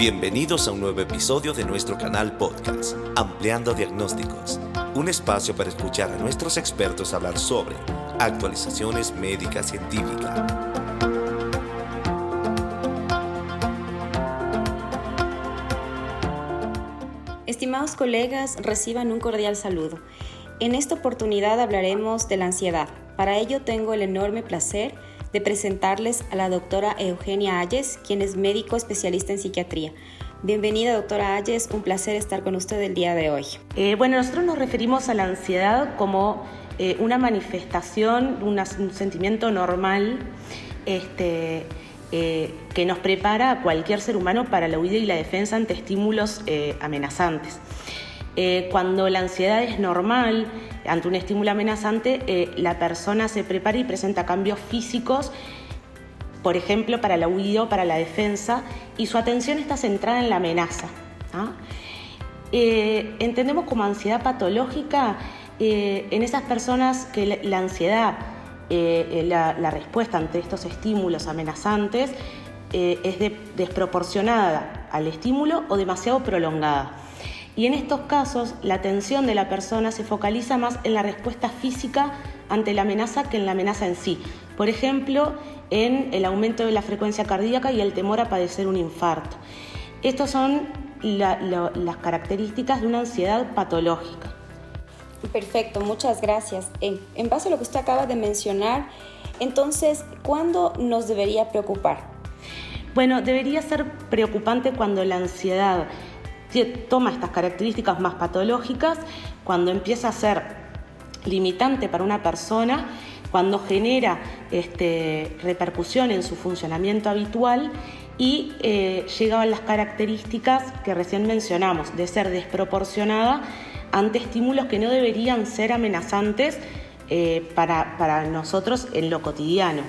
Bienvenidos a un nuevo episodio de nuestro canal podcast, Ampliando Diagnósticos, un espacio para escuchar a nuestros expertos hablar sobre actualizaciones médicas científicas. Estimados colegas, reciban un cordial saludo. En esta oportunidad hablaremos de la ansiedad. Para ello tengo el enorme placer de presentarles a la doctora Eugenia Ayes, quien es médico especialista en psiquiatría. Bienvenida, doctora Ayes, un placer estar con usted el día de hoy. Eh, bueno, nosotros nos referimos a la ansiedad como eh, una manifestación, un sentimiento normal este, eh, que nos prepara a cualquier ser humano para la huida y la defensa ante estímulos amenazantes. Cuando la ansiedad es normal, ante un estímulo amenazante, eh, la persona se prepara y presenta cambios físicos, por ejemplo, para la huida o para la defensa, y su atención está centrada en la amenaza. ¿ah? Eh, entendemos como ansiedad patológica eh, en esas personas que la, ansiedad, la, respuesta ante estos estímulos amenazantes, es desproporcionada al estímulo o demasiado prolongada. Y en estos casos, la atención de la persona se focaliza más en la respuesta física ante la amenaza que en la amenaza en sí. Por ejemplo, en el aumento de la frecuencia cardíaca y el temor a padecer un infarto. Estas son las características de una ansiedad patológica. Perfecto, muchas gracias. En, en, base a lo que usted acaba de mencionar, entonces, ¿cuándo nos debería preocupar? Bueno, debería ser preocupante cuando la ansiedad toma estas características más patológicas, cuando empieza a ser limitante para una persona, cuando genera este, repercusión en su funcionamiento habitual y eh, llega a las características que recién mencionamos, de ser desproporcionada ante estímulos que no deberían ser amenazantes eh, para nosotros en lo cotidiano.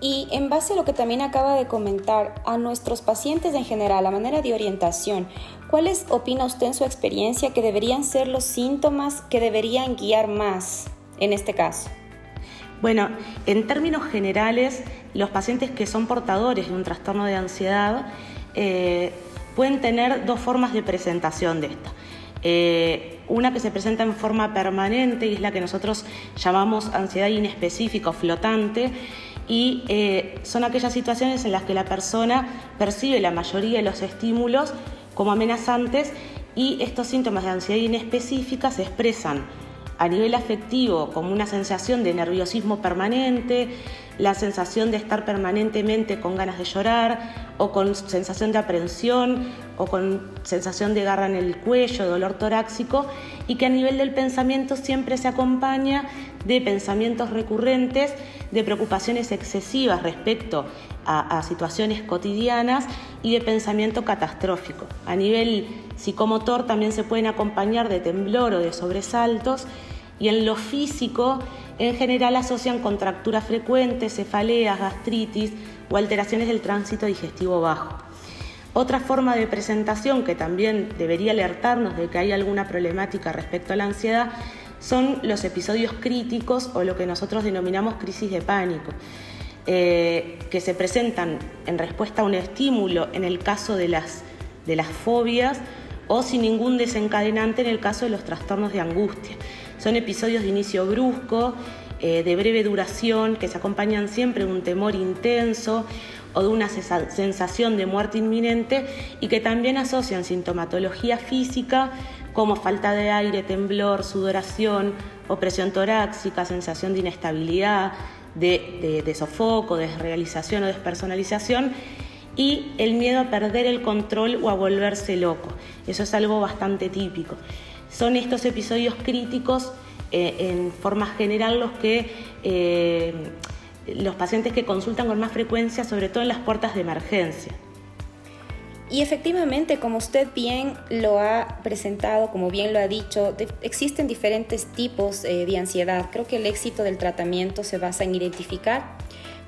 Y en base a lo que también acaba de comentar, a nuestros pacientes en general, a manera de orientación, ¿cuáles opina usted en su experiencia que deberían ser los síntomas que deberían guiar más en este caso? Bueno, en términos generales, los pacientes que son portadores de un trastorno de ansiedad eh, pueden tener dos formas de presentación de esta. Eh, una que se presenta en forma permanente y es la que nosotros llamamos ansiedad inespecífica o flotante, y eh, son aquellas situaciones en las que la persona percibe la mayoría de los estímulos como amenazantes y estos síntomas de ansiedad inespecífica se expresan a nivel afectivo como una sensación de nerviosismo permanente, la sensación de estar permanentemente con ganas de llorar o con sensación de aprensión o con sensación de garra en el cuello, dolor torácico y que a nivel del pensamiento siempre se acompaña de pensamientos recurrentes, de preocupaciones excesivas respecto a, situaciones cotidianas y de pensamiento catastrófico. A nivel psicomotor también se pueden acompañar de temblor o de sobresaltos y en lo físico en general asocian contracturas frecuentes, cefaleas, gastritis o alteraciones del tránsito digestivo bajo. Otra forma de presentación que también debería alertarnos de que hay alguna problemática respecto a la ansiedad son los episodios críticos o lo que nosotros denominamos crisis de pánico, eh, que se presentan en respuesta a un estímulo en el caso de las, de las fobias o sin ningún desencadenante en el caso de los trastornos de angustia. Son episodios de inicio brusco, eh, de breve duración, que se acompañan siempre de un temor intenso o de una sensación de muerte inminente y que también asocian sintomatología física como falta de aire, temblor, sudoración, opresión torácica, sensación de inestabilidad, de, de sofoco, desrealización o despersonalización y el miedo a perder el control o a volverse loco. Eso es algo bastante típico. Son estos episodios críticos eh, en forma general los que eh, los pacientes que consultan con más frecuencia, sobre todo en las puertas de emergencia. Y efectivamente, como usted bien lo ha presentado, como bien lo ha dicho, existen diferentes tipos eh, de ansiedad. Creo que el éxito del tratamiento se basa en identificar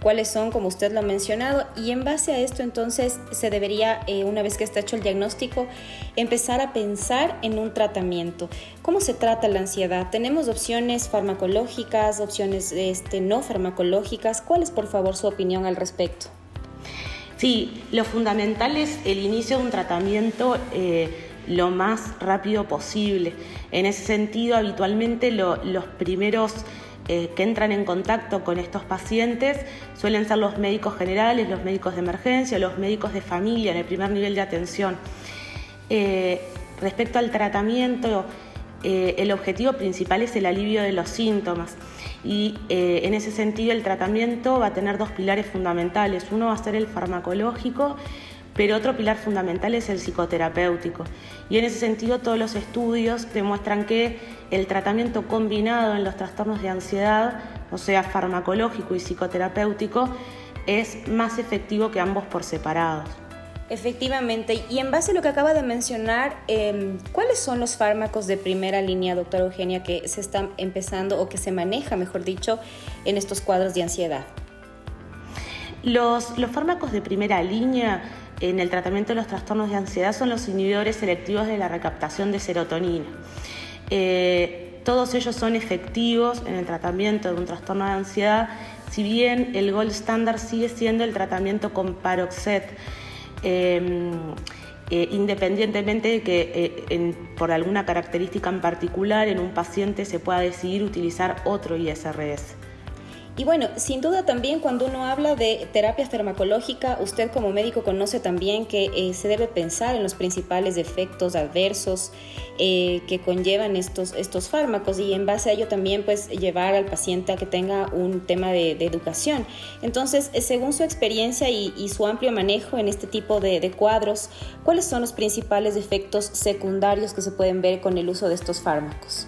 cuáles son, como usted lo ha mencionado, y en base a esto entonces se debería, eh, una vez que está hecho el diagnóstico, empezar a pensar en un tratamiento. ¿Cómo se trata la ansiedad? Tenemos opciones farmacológicas, opciones este, no farmacológicas. ¿Cuál es, por favor, su opinión al respecto? Sí, lo fundamental es el inicio de un tratamiento eh, lo más rápido posible. En ese sentido, habitualmente los primeros eh, que entran en contacto con estos pacientes suelen ser los médicos generales, los médicos de emergencia, los médicos de familia en el primer nivel de atención. Eh, respecto al tratamiento, el objetivo principal es el alivio de los síntomas y en ese sentido el tratamiento va a tener dos pilares fundamentales. Uno va a ser el farmacológico pero otro pilar fundamental es el psicoterapéutico. Y en ese sentido todos los estudios demuestran que el tratamiento combinado en los trastornos de ansiedad, o sea, farmacológico y psicoterapéutico, es más efectivo que ambos por separados. Efectivamente, y en base a lo que acaba de mencionar, em, ¿cuáles son los fármacos de primera línea, doctora Eugenia, que se están empezando o que se maneja, mejor dicho, en estos cuadros de ansiedad? Los, los fármacos de primera línea en el tratamiento de los trastornos de ansiedad son los inhibidores selectivos de la recaptación de serotonina. Eh, todos ellos son efectivos en el tratamiento de un trastorno de ansiedad, si bien el gold standard sigue siendo el tratamiento con paroxet. Em, eh, independientemente de que eh, por alguna característica en particular en un paciente se pueda decidir utilizar otro ISRS. Y bueno, sin duda también cuando uno habla de terapia farmacológica, usted como médico conoce también que eh, se debe pensar en los principales efectos adversos eh, que conllevan estos, estos fármacos y en base a ello también pues llevar al paciente a que tenga un tema de, educación. Entonces, eh, según su experiencia y, su amplio manejo en este tipo de, de cuadros, ¿cuáles son los principales efectos secundarios que se pueden ver con el uso de estos fármacos?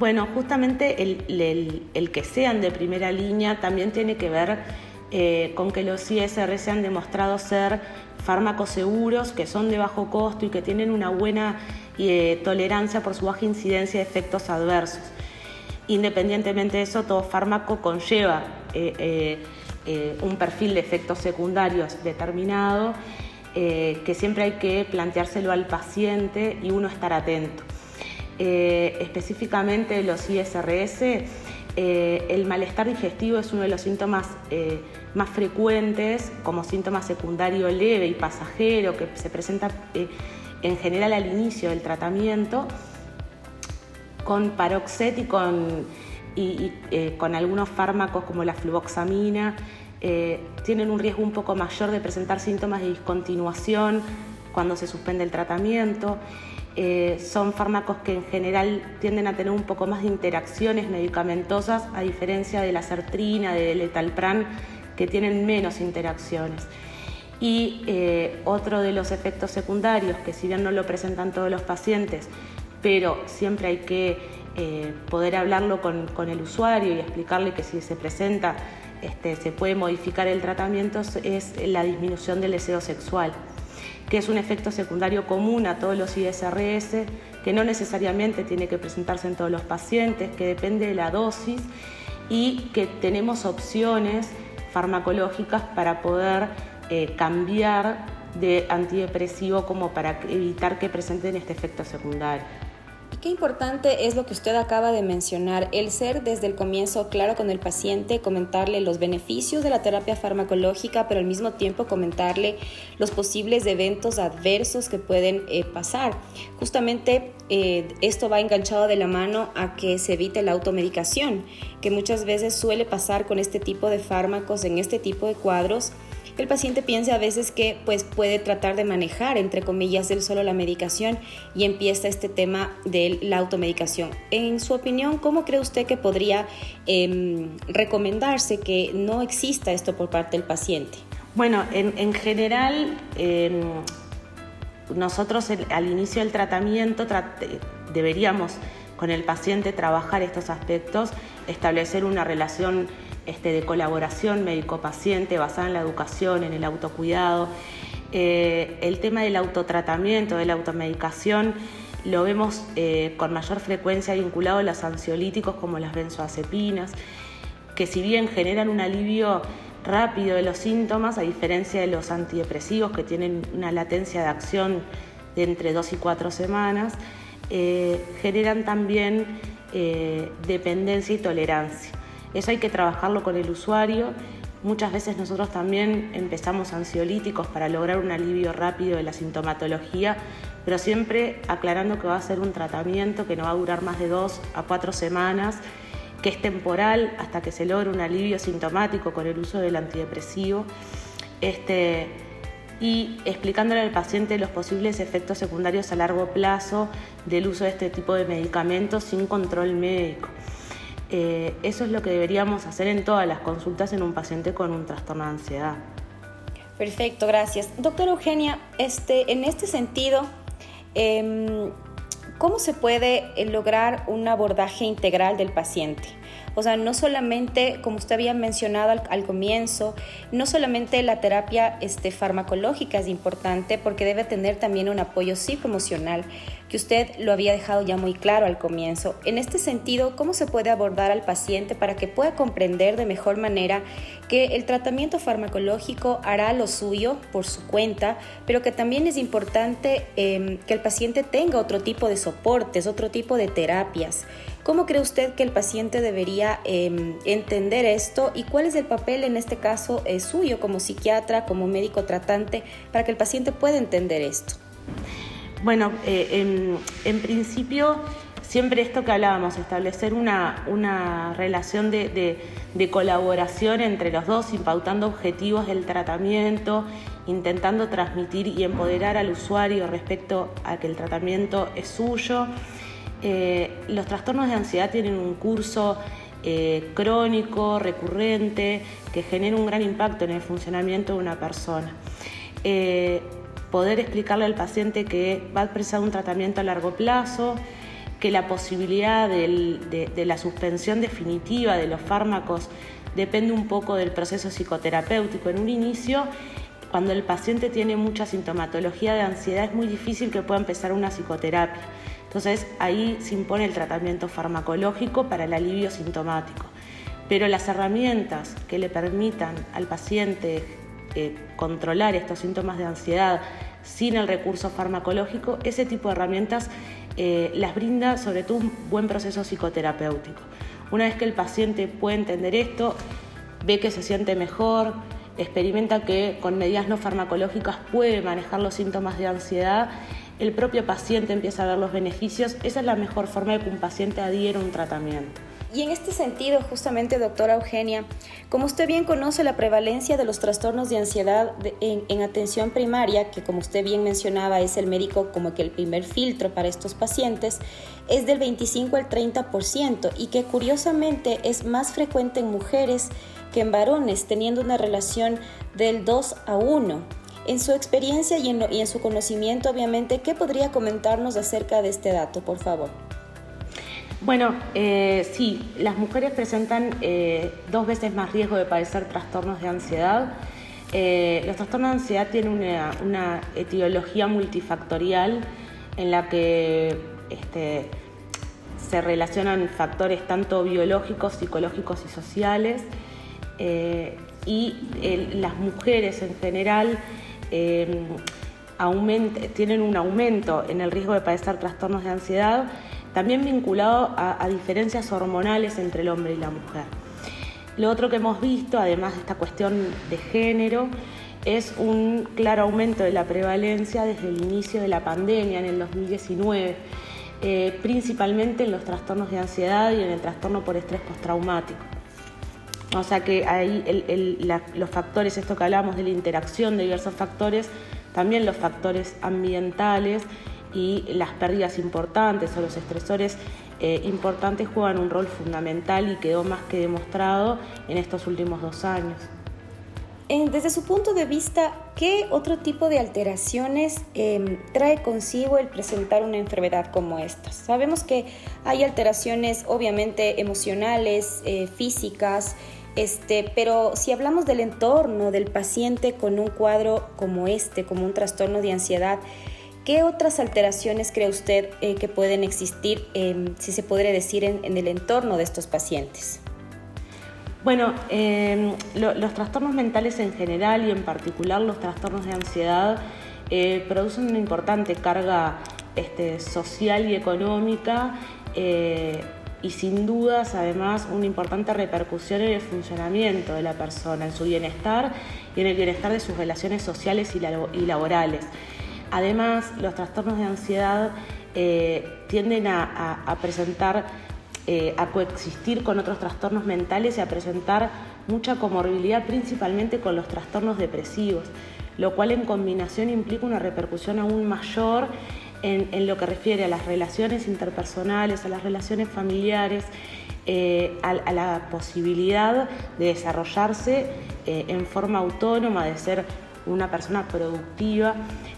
Bueno, justamente el, que sean de primera línea también tiene que ver eh, con que los ISR se han demostrado ser fármacos seguros, que son de bajo costo y que tienen una buena eh, tolerancia por su baja incidencia de efectos adversos. Independientemente de eso, todo fármaco conlleva eh, un perfil de efectos secundarios determinado que siempre hay que planteárselo al paciente y uno estar atento. Eh, específicamente los ISRS, eh, el malestar digestivo es uno de los síntomas eh, más frecuentes como síntoma secundario leve y pasajero que se presenta en general al inicio del tratamiento con paroxet y con, algunos fármacos como la fluvoxamina. tienen un riesgo un poco mayor de presentar síntomas de discontinuación cuando se suspende el tratamiento. Eh, son fármacos que en general tienden a tener un poco más de interacciones medicamentosas, a diferencia de la sertrina, del etalpran, que tienen menos interacciones. Y eh, otro de los efectos secundarios, que si bien no lo presentan todos los pacientes, pero siempre hay que eh, poder hablarlo con, el usuario y explicarle que si se presenta este, se puede modificar el tratamiento, es la disminución del deseo sexual que es un efecto secundario común a todos los ISRS, que no necesariamente tiene que presentarse en todos los pacientes, que depende de la dosis y que tenemos opciones farmacológicas para poder eh, cambiar de antidepresivo como para evitar que presenten este efecto secundario. Qué importante es lo que usted acaba de mencionar, el ser desde el comienzo claro con el paciente, comentarle los beneficios de la terapia farmacológica, pero al mismo tiempo comentarle los posibles eventos adversos que pueden eh, pasar. Justamente eh, esto va enganchado de la mano a que se evite la automedicación, que muchas veces suele pasar con este tipo de fármacos en este tipo de cuadros el paciente piensa a veces que pues, puede tratar de manejar, entre comillas, el solo la medicación y empieza este tema de la automedicación. En su opinión, ¿cómo cree usted que podría em, recomendarse que no exista esto por parte del paciente? Bueno, en, general, em, nosotros al inicio del tratamiento deberíamos con el paciente trabajar estos aspectos, establecer una relación este, de colaboración médico-paciente basada en la educación, en el autocuidado. Eh, el tema del autotratamiento, de la automedicación, lo vemos eh, con mayor frecuencia vinculado a los ansiolíticos como las benzoazepinas, que si bien generan un alivio rápido de los síntomas, a diferencia de los antidepresivos que tienen una latencia de acción de entre dos y cuatro semanas, eh, generan también dependencia y tolerancia. Eso hay que trabajarlo con el usuario Muchas veces nosotros también empezamos ansiolíticos para lograr un alivio rápido de la sintomatología, pero siempre aclarando que va a ser un tratamiento que no va a durar más de dos a cuatro semanas, que es temporal hasta que se logre un alivio sintomático con el uso del antidepresivo. Este, y explicándole al paciente los posibles efectos secundarios a largo plazo del uso de este tipo de medicamentos sin control médico. Eh, eso es lo que deberíamos hacer en todas las consultas en un paciente con un trastorno de ansiedad. Perfecto, gracias. Doctora Eugenia, este, en este sentido, em, ¿cómo se puede eh, lograr un abordaje integral del paciente? O sea, no solamente, como usted había mencionado al, comienzo, no solamente la terapia este, farmacológica es importante porque debe tener también un apoyo psicoemocional, que usted lo había dejado ya muy claro al comienzo. En este sentido, ¿cómo se puede abordar al paciente para que pueda comprender de mejor manera que el tratamiento farmacológico hará lo suyo por su cuenta, pero que también es importante em, que el paciente tenga otro tipo de soportes, otro tipo de terapias? ¿Cómo cree usted que el paciente debería em, entender esto y cuál es el papel en este caso eh, suyo como psiquiatra, como médico tratante, para que el paciente pueda entender esto? Bueno, eh, en, principio siempre esto que hablábamos, establecer una, relación de, colaboración entre los dos, impautando objetivos del tratamiento, intentando transmitir y empoderar al usuario respecto a que el tratamiento es suyo. Eh, los trastornos de ansiedad tienen un curso eh, crónico, recurrente, que genera un gran impacto en el funcionamiento de una persona. Poder explicarle al paciente que va a precisar un tratamiento a largo plazo, que la posibilidad de, la suspensión definitiva de los fármacos depende un poco del proceso psicoterapéutico. En un inicio, cuando el paciente tiene mucha sintomatología de ansiedad, es muy difícil que pueda empezar una psicoterapia. Entonces ahí se impone el tratamiento farmacológico para el alivio sintomático. Pero las herramientas que le permitan al paciente eh, controlar estos síntomas de ansiedad sin el recurso farmacológico, ese tipo de herramientas eh, las brinda sobre todo un buen proceso psicoterapéutico. Una vez que el paciente puede entender esto, ve que se siente mejor, experimenta que con medidas no farmacológicas puede manejar los síntomas de ansiedad el propio paciente empieza a ver los beneficios, esa es la mejor forma de que un paciente adhiera a un tratamiento. Y en este sentido, justamente, doctora Eugenia, como usted bien conoce la prevalencia de los trastornos de ansiedad en, atención primaria, que como usted bien mencionaba es el médico como que el primer filtro para estos pacientes, es del 25 al 30% y que curiosamente es más frecuente en mujeres que en varones, teniendo una relación del 2 a 1. En su experiencia y en, su conocimiento, obviamente, ¿qué podría comentarnos acerca de este dato, por favor? Bueno, eh, sí, las mujeres presentan eh, dos veces más riesgo de padecer trastornos de ansiedad. Eh, los trastornos de ansiedad tienen una, etiología multifactorial en la que este, se relacionan factores tanto biológicos, psicológicos y sociales. y las mujeres en general tienen un aumento en el riesgo de padecer trastornos de ansiedad, también vinculado a, diferencias hormonales entre el hombre y la mujer. Lo otro que hemos visto, además de esta cuestión de género, es un claro aumento de la prevalencia desde el inicio de la pandemia en el 2019, eh, principalmente en los trastornos de ansiedad y en el trastorno por estrés postraumático. O sea que ahí los factores, esto que hablamos de la interacción de diversos factores, también los factores ambientales y las pérdidas importantes o los estresores eh, importantes juegan un rol fundamental y quedó más que demostrado en estos últimos dos años. desde su punto de vista, ¿qué otro tipo de alteraciones em, trae consigo el presentar una enfermedad como esta? Sabemos que hay alteraciones obviamente emocionales, eh, físicas, este, pero si hablamos del entorno del paciente con un cuadro como este, como un trastorno de ansiedad, ¿qué otras alteraciones cree usted eh, que pueden existir, em, si se podría decir, en, el entorno de estos pacientes? Bueno, em, los trastornos mentales en general y en particular los trastornos de ansiedad eh, producen una importante carga este, social y económica. Eh, y sin dudas además una importante repercusión en el funcionamiento de la persona, en su bienestar y en el bienestar de sus relaciones sociales y laborales. Además, los trastornos de ansiedad eh, tienden a, presentar, eh, a coexistir con otros trastornos mentales y a presentar mucha comorbilidad principalmente con los trastornos depresivos, lo cual en combinación implica una repercusión aún mayor en, lo que refiere a las relaciones interpersonales, a las relaciones familiares, eh, a, la posibilidad de desarrollarse en forma autónoma, de ser una persona productiva,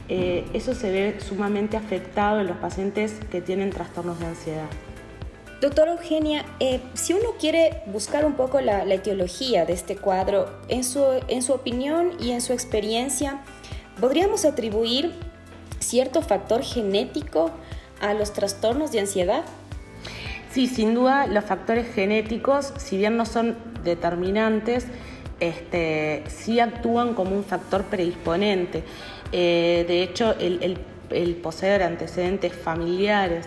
eh, eso se ve sumamente afectado en los pacientes que tienen trastornos de ansiedad. Doctora Eugenia, eh, si uno quiere buscar un poco la, etiología de este cuadro, en su, en su opinión y en su experiencia, ¿podríamos atribuir cierto factor genético a los trastornos de ansiedad? Sí, sin duda los factores genéticos, si bien no son determinantes, este, sí actúan como un factor predisponente. Eh, de hecho, el, poseer antecedentes familiares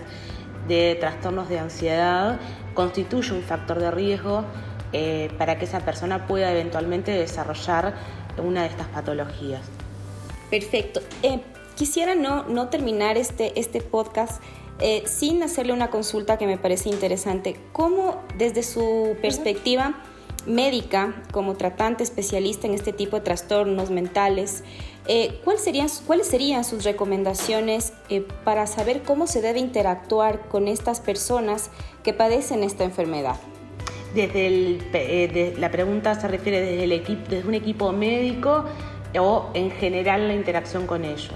de trastornos de ansiedad constituye un factor de riesgo eh, para que esa persona pueda eventualmente desarrollar una de estas patologías. Perfecto. Eh, quisiera no, no, terminar este, este podcast sin hacerle una consulta que me parece interesante. ¿Cómo desde su perspectiva médica, como tratante especialista en este tipo de trastornos mentales, eh, ¿cuáles, serían, ¿cuáles serían sus recomendaciones eh, para saber cómo se debe interactuar con estas personas que padecen esta enfermedad? Desde el, eh, la pregunta se refiere desde, desde un equipo médico o en general la interacción con ellos?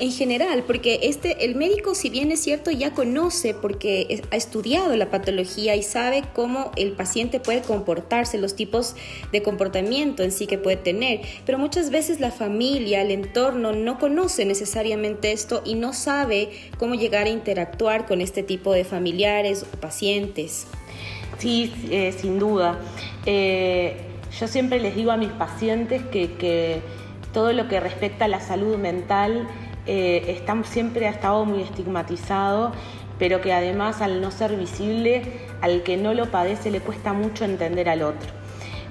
En general, porque este, el médico, si bien es cierto, ya conoce porque ha estudiado la patología y sabe cómo el paciente puede comportarse, los tipos de comportamiento en sí que puede tener, pero muchas veces la familia, el entorno no conoce necesariamente esto y no sabe cómo llegar a interactuar con este tipo de familiares o pacientes. Sí, eh, sin duda. Eh, yo siempre les digo a mis pacientes que todo lo que respecta a la salud mental eh, siempre ha estado muy estigmatizado, pero que además al no ser visible, al que no lo padece le cuesta mucho entender al otro.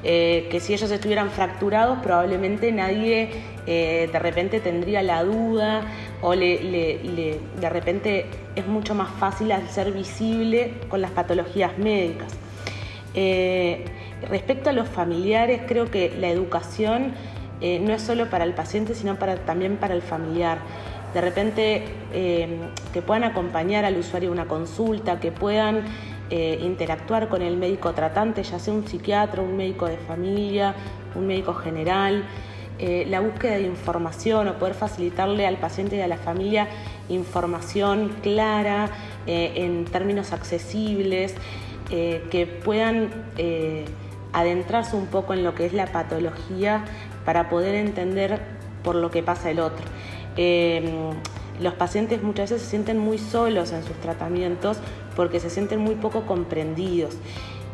Eh, que si ellos estuvieran fracturados probablemente nadie eh, de repente tendría la duda o de repente es mucho más fácil al ser visible con las patologías médicas. respecto a los familiares, creo que la educación eh, no es solo para el paciente, sino también para el familiar. De repente, eh, que puedan acompañar al usuario a una consulta, que puedan eh, interactuar con el médico tratante, ya sea un psiquiatra, un médico de familia, un médico general. la búsqueda de información o poder facilitarle al paciente y a la familia información clara, en términos accesibles, que puedan adentrarse un poco en lo que es la patología para poder entender por lo que pasa el otro. Em, los pacientes muchas veces se sienten muy solos en sus tratamientos porque se sienten muy poco comprendidos.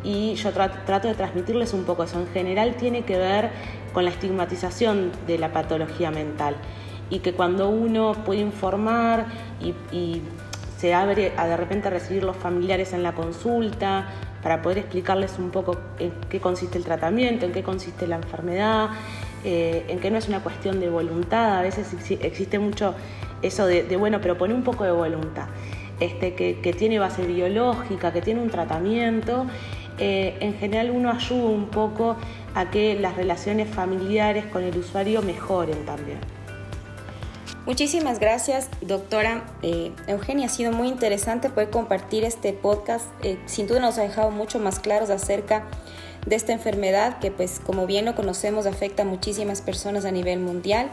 Y yo trato, de transmitirles un poco eso. En general tiene que ver con la estigmatización de la patología mental. Y que cuando uno puede informar y, se abre a de repente recibir los familiares en la consulta para poder explicarles un poco en qué consiste el tratamiento, en qué consiste la enfermedad, eh, en que no es una cuestión de voluntad, a veces existe mucho eso de, bueno, pero pone un poco de voluntad, este, que, tiene base biológica, que tiene un tratamiento. Eh, en general uno ayuda un poco a que las relaciones familiares con el usuario mejoren también. Muchísimas gracias, doctora eh, Eugenia. Ha sido muy interesante poder compartir este podcast. sin duda nos ha dejado mucho más claros acerca de esta enfermedad que pues como bien lo conocemos afecta a muchísimas personas a nivel mundial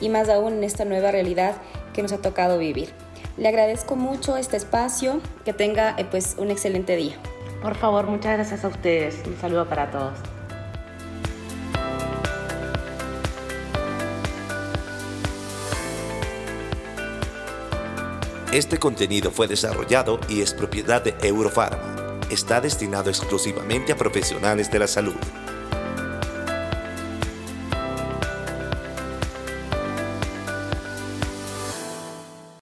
y más aún en esta nueva realidad que nos ha tocado vivir. Le agradezco mucho este espacio, que tenga eh, pues un excelente día. Por favor, muchas gracias a ustedes. Un saludo para todos. Este contenido fue desarrollado y es propiedad de Eurofarma está destinado exclusivamente a profesionales de la salud.